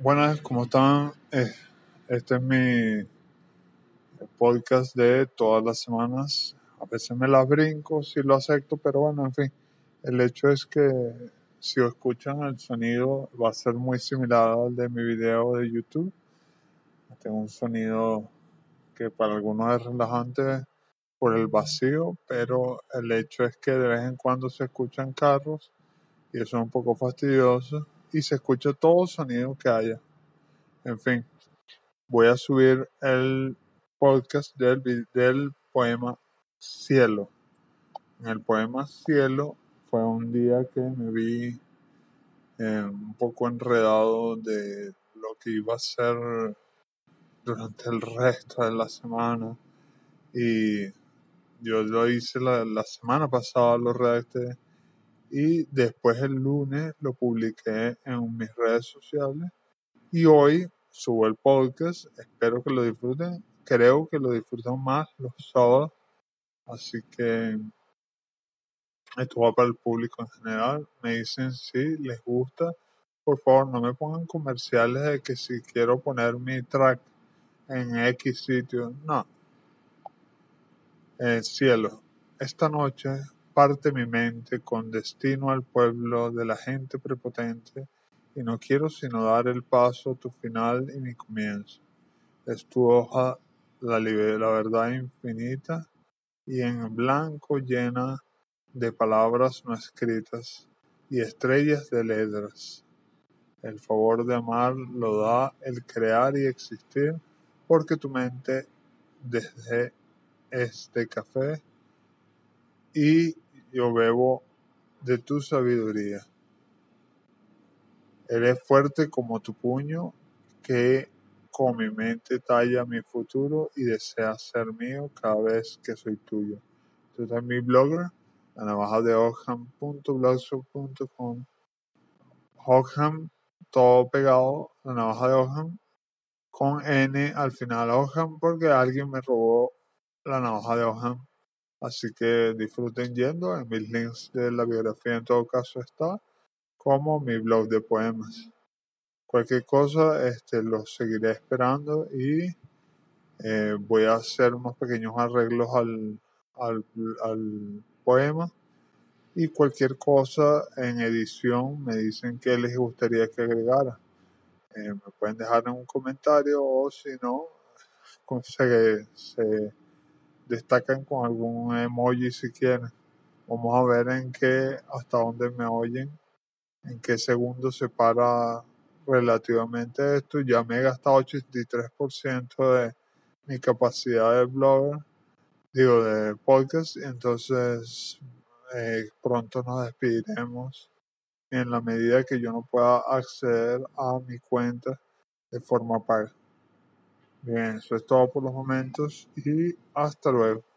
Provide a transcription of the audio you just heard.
Buenas, ¿cómo están? Este es mi podcast de todas las semanas. A veces me las brinco, si lo acepto, pero bueno, en fin. El hecho es que si escuchan el sonido va a ser muy similar al de mi video de YouTube. Tengo un sonido que para algunos es relajante por el vacío, pero el hecho es que de vez en cuando se escuchan carros y eso es un poco fastidioso y se escucha todo sonido que haya. En fin, voy a subir el podcast del, del poema Cielo. En el poema Cielo fue un día que me vi eh, un poco enredado de lo que iba a ser durante el resto de la semana y yo lo hice la, la semana pasada, lo redacté y después el lunes lo publiqué en mis redes sociales y hoy subo el podcast. Espero que lo disfruten. Creo que lo disfrutan más los sábados, así que esto va para el público en general. Me dicen si les gusta. Por favor, no me pongan comerciales de que si quiero poner mi track en X sitio. No, Eh, cielo, esta noche parte mi mente con destino al pueblo de la gente prepotente y no quiero sino dar el paso tu final y mi comienzo. Es tu hoja la, la verdad infinita y en blanco llena de palabras no escritas y estrellas de letras. El favor de amar lo da el crear y existir porque tu mente desde este café y yo bebo de tu sabiduría. Eres fuerte como tu puño que con mi mente talla mi futuro y desea ser mío cada vez que soy tuyo. Tú eres mi blogger, la navaja de Ockham.blogspot.com. Ockham, todo pegado, la navaja de Ockham, con N al final Ockham, porque alguien me robó la navaja de Ockham. Así que disfruten yendo. En mis links de la biografía, en todo caso, está como mi blog de poemas. Cualquier cosa, este, los seguiré esperando y eh, voy a hacer unos pequeños arreglos al, al, al poema y cualquier cosa en edición me dicen que les gustaría que agregara. Eh, me pueden dejar en un comentario o si no, se, se destacan con algún emoji si quieren. Vamos a ver en qué, hasta dónde me oyen, en qué segundo se para relativamente esto. Ya me he gastado 83% de mi capacidad de blogger, digo, de podcast, entonces eh, pronto nos despediremos en la medida que yo no pueda acceder a mi cuenta de forma paga. Bien, eso es todo por los momentos y hasta luego.